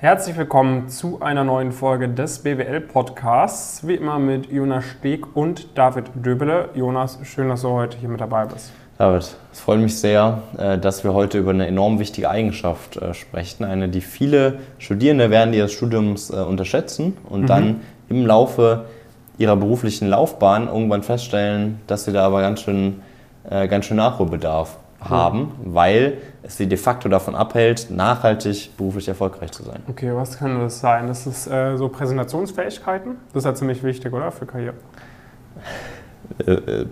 Herzlich willkommen zu einer neuen Folge des BWL Podcasts. Wie immer mit Jonas Steg und David Döbele. Jonas, schön, dass du heute hier mit dabei bist. David, es freut mich sehr, äh, dass wir heute über eine enorm wichtige Eigenschaft äh, sprechen. Eine, die viele Studierende während ihres Studiums äh, unterschätzen und mhm. dann im Laufe ihrer beruflichen Laufbahn irgendwann feststellen, dass sie da aber ganz schön, ganz schön Nachholbedarf haben, weil es sie de facto davon abhält, nachhaltig beruflich erfolgreich zu sein. Okay, was kann das sein? Das ist äh, so Präsentationsfähigkeiten? Das ist ja ziemlich wichtig, oder? Für Karriere. Äh, äh,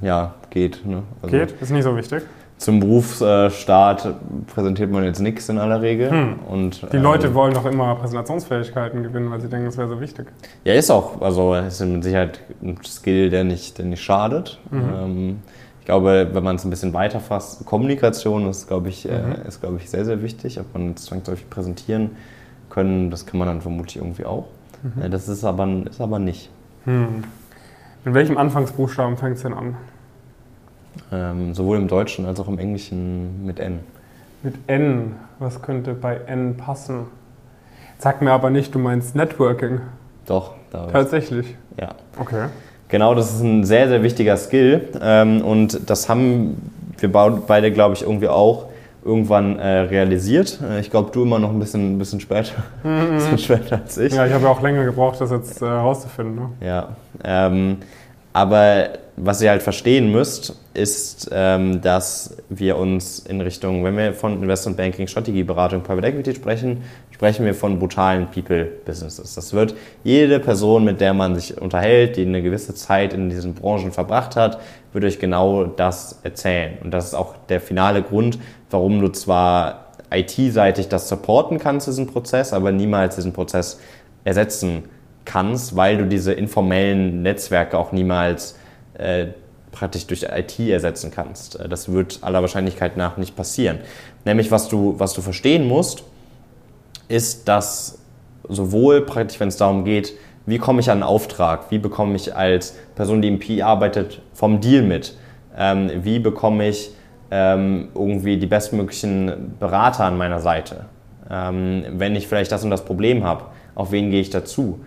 ja, geht. Ne? Also geht? Ist nicht so wichtig? Zum Berufsstart präsentiert man jetzt nichts in aller Regel. Hm. Und, Die Leute ähm, wollen doch immer Präsentationsfähigkeiten gewinnen, weil sie denken, das wäre so wichtig. Ja, ist auch. Also es ist mit Sicherheit ein Skill, der nicht, der nicht schadet. Mhm. Ähm, ich glaube, wenn man es ein bisschen weiter fasst, Kommunikation ist, glaube ich, äh, mhm. äh, ist, glaube ich, sehr, sehr wichtig. Ob man zwangsläufig präsentieren können, das kann man dann vermutlich irgendwie auch. Mhm. Äh, das ist aber, ist aber nicht. Hm. Mit welchem Anfangsbuchstaben fängt es denn an? Ähm, sowohl im Deutschen als auch im Englischen mit N. Mit N. Was könnte bei N passen? Sag mir aber nicht, du meinst Networking. Doch, Tatsächlich? Ja. Okay. Genau, das ist ein sehr, sehr wichtiger Skill. Ähm, und das haben wir beide, glaube ich, irgendwie auch irgendwann äh, realisiert. Äh, ich glaube, du immer noch ein bisschen, ein bisschen später, mhm. bisschen später als ich. Ja, ich habe ja auch länger gebraucht, das jetzt herauszufinden. Äh, ne? Ja. Ähm, aber was ihr halt verstehen müsst, ist, ähm, dass wir uns in Richtung, wenn wir von Investment Banking, Strategieberatung, Private Equity sprechen, sprechen wir von brutalen People-Businesses. Das wird jede Person, mit der man sich unterhält, die eine gewisse Zeit in diesen Branchen verbracht hat, wird euch genau das erzählen. Und das ist auch der finale Grund, warum du zwar IT-seitig das supporten kannst, diesen Prozess, aber niemals diesen Prozess ersetzen kannst kannst, weil du diese informellen Netzwerke auch niemals äh, praktisch durch IT ersetzen kannst. Äh, das wird aller Wahrscheinlichkeit nach nicht passieren. Nämlich, was du, was du verstehen musst, ist, dass sowohl praktisch, wenn es darum geht, wie komme ich an einen Auftrag, wie bekomme ich als Person, die im PI arbeitet, vom Deal mit, ähm, wie bekomme ich ähm, irgendwie die bestmöglichen Berater an meiner Seite, ähm, wenn ich vielleicht das und das Problem habe, auf wen gehe ich dazu,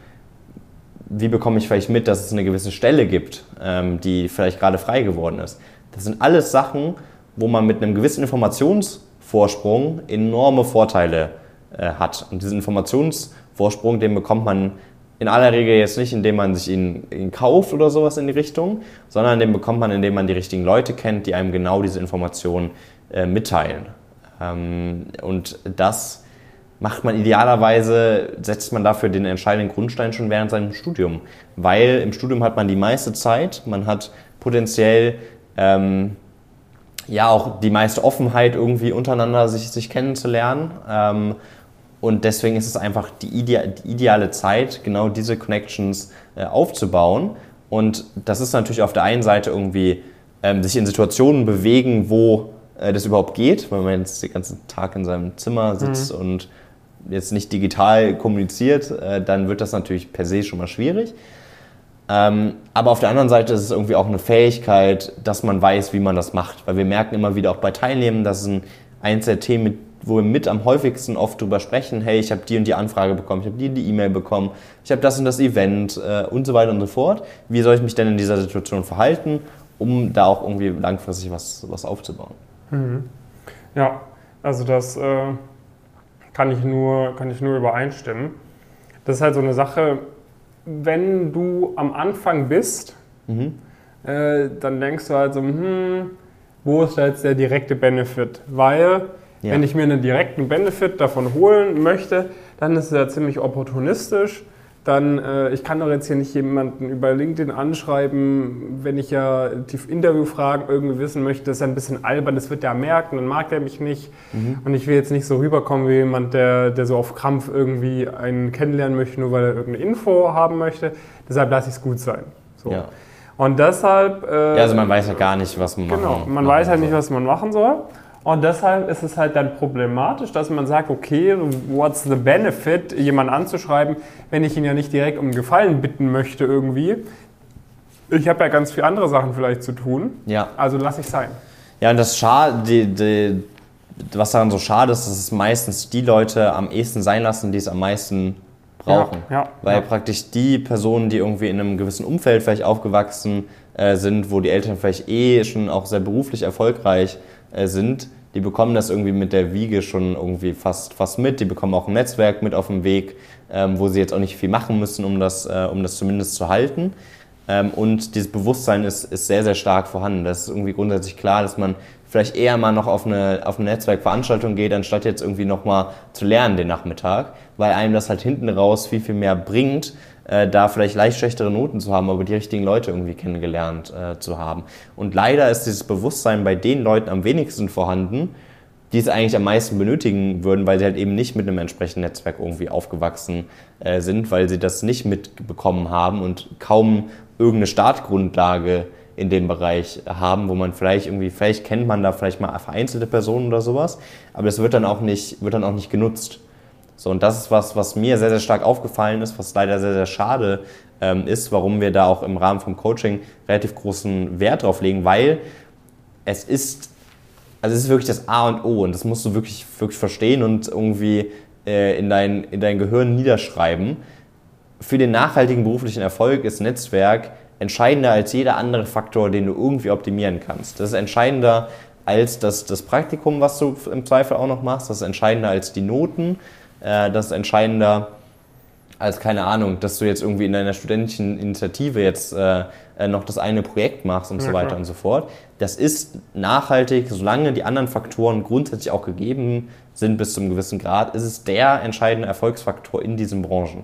wie bekomme ich vielleicht mit, dass es eine gewisse Stelle gibt, ähm, die vielleicht gerade frei geworden ist. Das sind alles Sachen, wo man mit einem gewissen Informationsvorsprung enorme Vorteile äh, hat. Und diesen Informationsvorsprung, den bekommt man in aller Regel jetzt nicht, indem man sich ihn, ihn, kauft oder sowas in die Richtung, sondern den bekommt man, indem man die richtigen Leute kennt, die einem genau diese Informationen äh, mitteilen. Ähm, und das macht man idealerweise, setzt man dafür den entscheidenden Grundstein schon während seinem Studium. Weil im Studium hat man die meiste Zeit, man hat potenziell ähm, ja auch die meiste Offenheit irgendwie untereinander sich, sich kennenzulernen. Ähm, und deswegen ist es einfach die, idea die ideale Zeit, genau diese Connections äh, aufzubauen. Und das ist natürlich auf der einen Seite irgendwie ähm, sich in Situationen bewegen, wo äh, das überhaupt geht, weil man jetzt den ganzen Tag in seinem Zimmer sitzt mhm. und jetzt nicht digital kommuniziert, äh, dann wird das natürlich per se schon mal schwierig. Ähm, aber auf der anderen Seite ist es irgendwie auch eine Fähigkeit, dass man weiß, wie man das macht. Weil wir merken immer wieder auch bei Teilnehmern, dass es ein, eins der Themen, wo wir mit am häufigsten oft drüber sprechen, hey, ich habe die und die Anfrage bekommen, ich habe die und die E-Mail bekommen, ich habe das und das Event äh, und so weiter und so fort. Wie soll ich mich denn in dieser Situation verhalten, um da auch irgendwie langfristig was, was aufzubauen? Mhm. Ja, also das... Äh kann ich nur, kann ich nur übereinstimmen. Das ist halt so eine Sache, wenn du am Anfang bist, mhm. äh, dann denkst du halt so, hm, wo ist da jetzt der direkte Benefit? Weil, ja. wenn ich mir einen direkten Benefit davon holen möchte, dann ist es ja ziemlich opportunistisch dann, äh, ich kann doch jetzt hier nicht jemanden über LinkedIn anschreiben, wenn ich ja die Interviewfragen irgendwie wissen möchte, das ist ja ein bisschen albern, das wird der merken, dann mag der mich nicht. Mhm. Und ich will jetzt nicht so rüberkommen wie jemand, der, der so auf Krampf irgendwie einen kennenlernen möchte, nur weil er irgendeine Info haben möchte. Deshalb lasse ich es gut sein. So. Ja. Und deshalb. Äh, ja, also man weiß ja gar nicht, was man genau, machen, man weiß halt nicht, was man machen soll. Und deshalb ist es halt dann problematisch, dass man sagt, okay, what's the benefit, jemanden anzuschreiben, wenn ich ihn ja nicht direkt um Gefallen bitten möchte irgendwie. Ich habe ja ganz viele andere Sachen vielleicht zu tun. Ja. Also lasse ich sein. Ja, und das Schade, was daran so schade ist, dass es meistens die Leute am ehesten sein lassen, die es am meisten brauchen. Ja, ja, Weil ja. praktisch die Personen, die irgendwie in einem gewissen Umfeld vielleicht aufgewachsen äh, sind, wo die Eltern vielleicht eh schon auch sehr beruflich erfolgreich sind, die bekommen das irgendwie mit der Wiege schon irgendwie fast, fast mit. Die bekommen auch ein Netzwerk mit auf dem Weg, ähm, wo sie jetzt auch nicht viel machen müssen, um das, äh, um das zumindest zu halten. Ähm, und dieses Bewusstsein ist, ist sehr, sehr stark vorhanden. Das ist irgendwie grundsätzlich klar, dass man vielleicht eher mal noch auf eine, auf eine Netzwerkveranstaltung geht, anstatt jetzt irgendwie nochmal zu lernen den Nachmittag, weil einem das halt hinten raus viel, viel mehr bringt, äh, da vielleicht leicht schlechtere Noten zu haben, aber die richtigen Leute irgendwie kennengelernt äh, zu haben. Und leider ist dieses Bewusstsein bei den Leuten am wenigsten vorhanden, die es eigentlich am meisten benötigen würden, weil sie halt eben nicht mit einem entsprechenden Netzwerk irgendwie aufgewachsen äh, sind, weil sie das nicht mitbekommen haben und kaum irgendeine Startgrundlage in dem Bereich haben, wo man vielleicht irgendwie, vielleicht kennt man da vielleicht mal vereinzelte Personen oder sowas, aber das wird dann auch nicht, wird dann auch nicht genutzt. So, und das ist was, was mir sehr, sehr stark aufgefallen ist, was leider sehr, sehr schade ähm, ist, warum wir da auch im Rahmen vom Coaching relativ großen Wert drauf legen, weil es ist, also es ist wirklich das A und O und das musst du wirklich, wirklich verstehen und irgendwie äh, in, dein, in dein Gehirn niederschreiben. Für den nachhaltigen beruflichen Erfolg ist Netzwerk entscheidender als jeder andere Faktor, den du irgendwie optimieren kannst. Das ist entscheidender als das, das Praktikum, was du im Zweifel auch noch machst. Das ist entscheidender als die Noten. Äh, das ist entscheidender als, keine Ahnung, dass du jetzt irgendwie in deiner studentischen Initiative jetzt äh, äh, noch das eine Projekt machst und Ja, so weiter klar. und so fort. Das ist nachhaltig, solange die anderen Faktoren grundsätzlich auch gegeben sind bis zu einem gewissen Grad, ist es der entscheidende Erfolgsfaktor in diesen Branchen.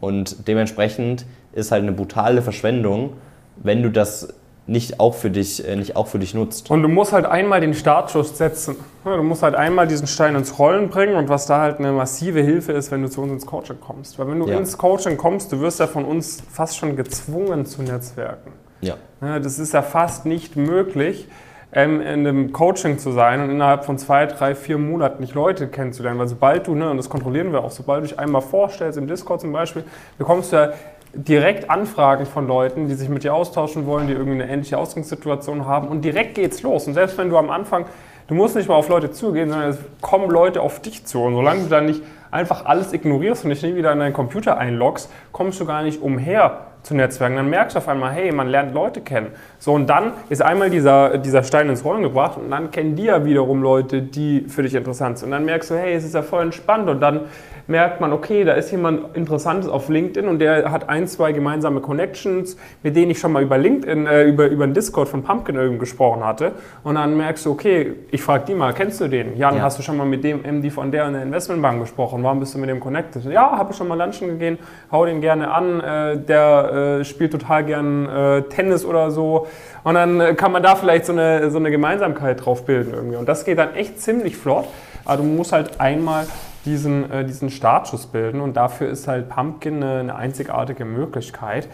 Und dementsprechend ist halt eine brutale Verschwendung, wenn du das nicht auch für dich, äh, nicht auch für dich nutzt. Und du musst halt einmal den Startschuss setzen. Du musst halt einmal diesen Stein ins Rollen bringen und was da halt eine massive Hilfe ist, wenn du zu uns ins Coaching kommst. Weil wenn du Ja. ins Coaching kommst, du wirst ja von uns fast schon gezwungen zu Netzwerken. Ja. Ja, das ist ja fast nicht möglich, ähm, in einem Coaching zu sein und innerhalb von zwei, drei, vier Monaten nicht Leute kennenzulernen. Weil sobald du, ne, und das kontrollieren wir auch, sobald du dich einmal vorstellst, im Discord zum Beispiel, bekommst du ja direkt Anfragen von Leuten, die sich mit dir austauschen wollen, die irgendwie eine ähnliche Ausgangssituation haben und direkt geht's los. Und selbst wenn du am Anfang, du musst nicht mal auf Leute zugehen, sondern es kommen Leute auf dich zu. Und solange du dann nicht einfach alles ignorierst und dich nie wieder in deinen Computer einloggst, kommst du gar nicht umher zu Netzwerken. Dann merkst du auf einmal, hey, man lernt Leute kennen. So, und dann ist einmal dieser, dieser Stein ins Rollen gebracht und dann kennen die ja wiederum Leute, die für dich interessant sind. Und dann merkst du, hey, es ist ja voll entspannt und dann merkt man, okay, da ist jemand Interessantes auf LinkedIn und der hat ein, zwei gemeinsame Connections, mit denen ich schon mal über LinkedIn, äh, über, über den Discord von Pumpkin irgendwie gesprochen hatte. Und dann merkst du, okay, ich frage die mal, kennst du den? Jan, Ja. hast du schon mal mit dem MD von der in der Investmentbank gesprochen? Warum bist du mit dem connected? Ja, habe ich schon mal lunchen gegeben, hau den gerne an, äh, der äh, spielt total gern äh, Tennis oder so. Und dann äh, kann man da vielleicht so eine, so eine Gemeinsamkeit drauf bilden irgendwie. Und das geht dann echt ziemlich flott. Aber du musst halt einmal diesen, äh, diesen Startschuss bilden und dafür ist halt Pumpkin eine, eine einzigartige Möglichkeit.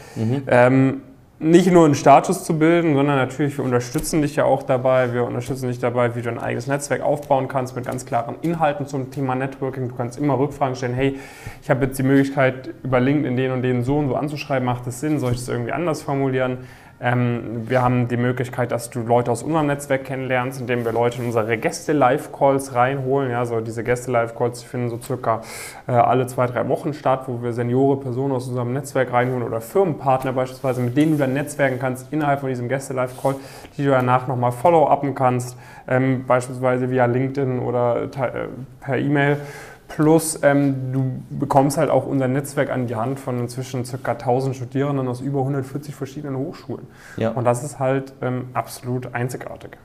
Ähm, nicht nur einen Startschuss zu bilden, sondern natürlich, wir unterstützen dich ja auch dabei. Wir unterstützen dich dabei, wie du ein eigenes Netzwerk aufbauen kannst mit ganz klaren Inhalten zum Thema Networking. Du kannst immer Rückfragen stellen, hey, ich habe jetzt die Möglichkeit, über LinkedIn den und den so und so anzuschreiben, macht das Sinn? Soll ich das irgendwie anders formulieren? Ähm, wir haben die Möglichkeit, dass du Leute aus unserem Netzwerk kennenlernst, indem wir Leute in unsere Gäste-Live-Calls reinholen. Ja, so diese Gäste-Live-Calls finden so circa äh, alle zwei, drei Wochen statt, wo wir Seniore Personen aus unserem Netzwerk reinholen oder Firmenpartner beispielsweise, mit denen du dann netzwerken kannst innerhalb von diesem Gäste-Live-Call, die du danach nochmal follow-upen kannst, ähm, beispielsweise via LinkedIn oder äh, per E-Mail. Plus, ähm, du bekommst halt auch unser Netzwerk an die Hand von inzwischen ca. 1000 Studierenden aus über 140 verschiedenen Hochschulen. Ja. Und das ist halt ähm, absolut einzigartig.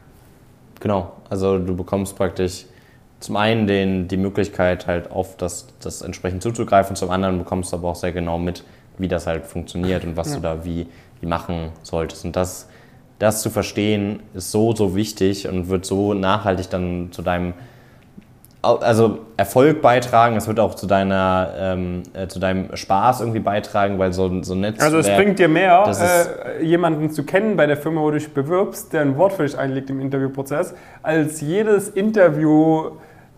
Genau, also du bekommst praktisch zum einen den, die Möglichkeit, halt auf das, das entsprechend zuzugreifen, zum anderen bekommst du aber auch sehr genau mit, wie das halt funktioniert und was Ja. du da wie, wie machen solltest. Und das, das zu verstehen, ist so, so wichtig und wird so nachhaltig dann zu deinem also Erfolg beitragen, es wird auch zu deiner ähm, äh, zu deinem Spaß irgendwie beitragen, weil so, ein- so ein Netzwerk. Also es bringt dir mehr, äh, jemanden zu kennen bei der Firma, wo du dich bewirbst, der ein Wort für dich einlegt im Interviewprozess, als jedes Interview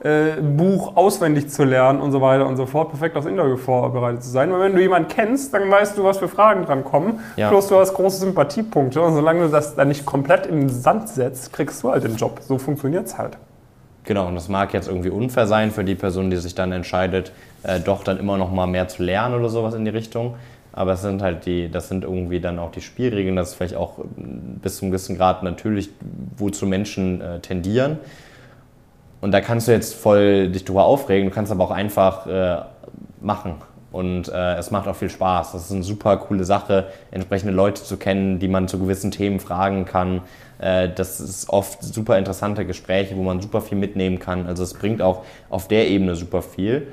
äh, Buch auswendig zu lernen und so weiter und so fort, perfekt aufs Interview vorbereitet zu sein. Weil wenn du jemanden kennst, dann weißt du, was für Fragen dran kommen. Ja. Plus du hast große Sympathiepunkte und solange du das dann nicht komplett in den Sand setzt, kriegst du halt den Job. So funktioniert es halt. Genau, und das mag jetzt irgendwie unfair sein für die Person, die sich dann entscheidet, äh, doch dann immer noch mal mehr zu lernen oder sowas in die Richtung. Aber es sind halt die, das sind irgendwie dann auch die Spielregeln, das ist vielleicht auch bis zu einem gewissen Grad natürlich, wozu Menschen äh, tendieren. Und da kannst du jetzt voll dich drüber aufregen, du kannst aber auch einfach äh, machen. Und äh, es macht auch viel Spaß. Das ist eine super coole Sache, entsprechende Leute zu kennen, die man zu gewissen Themen fragen kann. Äh, das ist oft super interessante Gespräche, wo man super viel mitnehmen kann. Also es bringt auch auf der Ebene super viel.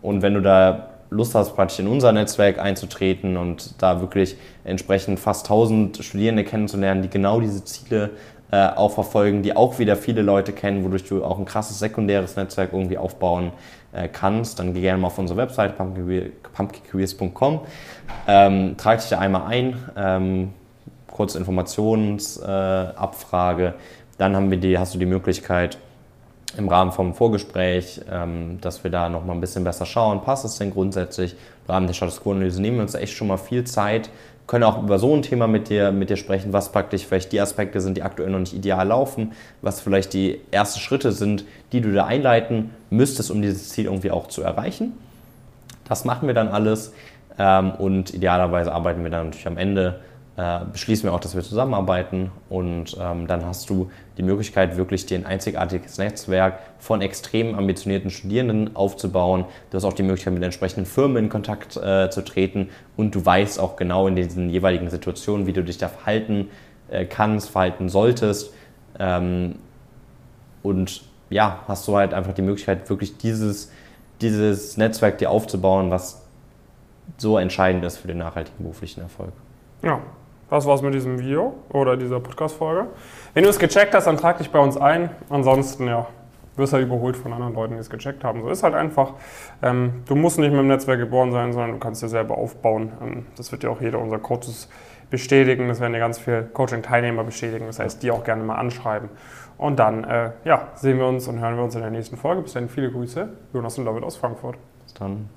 Und wenn du da Lust hast, praktisch in unser Netzwerk einzutreten und da wirklich entsprechend fast 1000 Studierende kennenzulernen, die genau diese Ziele äh, auch verfolgen, die auch wieder viele Leute kennen, wodurch du auch ein krasses sekundäres Netzwerk irgendwie aufbauen äh, kannst, dann geh gerne mal auf unsere Website pumpkincareers.com, ähm, trag dich da einmal ein, ähm, kurze Informationsabfrage, äh, dann haben wir die, hast du die Möglichkeit, im Rahmen vom Vorgespräch, ähm, dass wir da nochmal ein bisschen besser schauen, passt es denn grundsätzlich? Im Rahmen der Status Quo-Analyse nehmen wir uns echt schon mal viel Zeit, können auch über so ein Thema mit dir, mit dir sprechen, was praktisch vielleicht die Aspekte sind, die aktuell noch nicht ideal laufen, was vielleicht die ersten Schritte sind, die du da einleiten müsstest, um dieses Ziel irgendwie auch zu erreichen. Das machen wir dann alles ähm, und idealerweise arbeiten wir dann natürlich am Ende äh, beschließen wir auch, dass wir zusammenarbeiten und ähm, dann hast du die Möglichkeit, wirklich dir ein einzigartiges Netzwerk von extrem ambitionierten Studierenden aufzubauen. Du hast auch die Möglichkeit, mit entsprechenden Firmen in Kontakt äh, zu treten und du weißt auch genau in diesen jeweiligen Situationen, wie du dich da verhalten äh, kannst, verhalten solltest. Ähm, und ja, hast du halt einfach die Möglichkeit, wirklich dieses, dieses Netzwerk dir aufzubauen, was so entscheidend ist für den nachhaltigen beruflichen Erfolg. Ja, das war's mit diesem Video oder dieser Podcast-Folge. Wenn du es gecheckt hast, dann trag dich bei uns ein. Ansonsten, ja, wirst halt überholt von anderen Leuten, die es gecheckt haben. So ist halt einfach. Ähm, du musst nicht mit dem Netzwerk geboren sein, sondern du kannst dir selber aufbauen. Ähm, das wird ja auch jeder unserer Coaches bestätigen. Das werden ja ganz viele Coaching-Teilnehmer bestätigen. Das heißt, die auch gerne mal anschreiben. Und dann, äh, ja, sehen wir uns und hören wir uns in der nächsten Folge. Bis dann, viele Grüße. Jonas und David aus Frankfurt. Bis dann.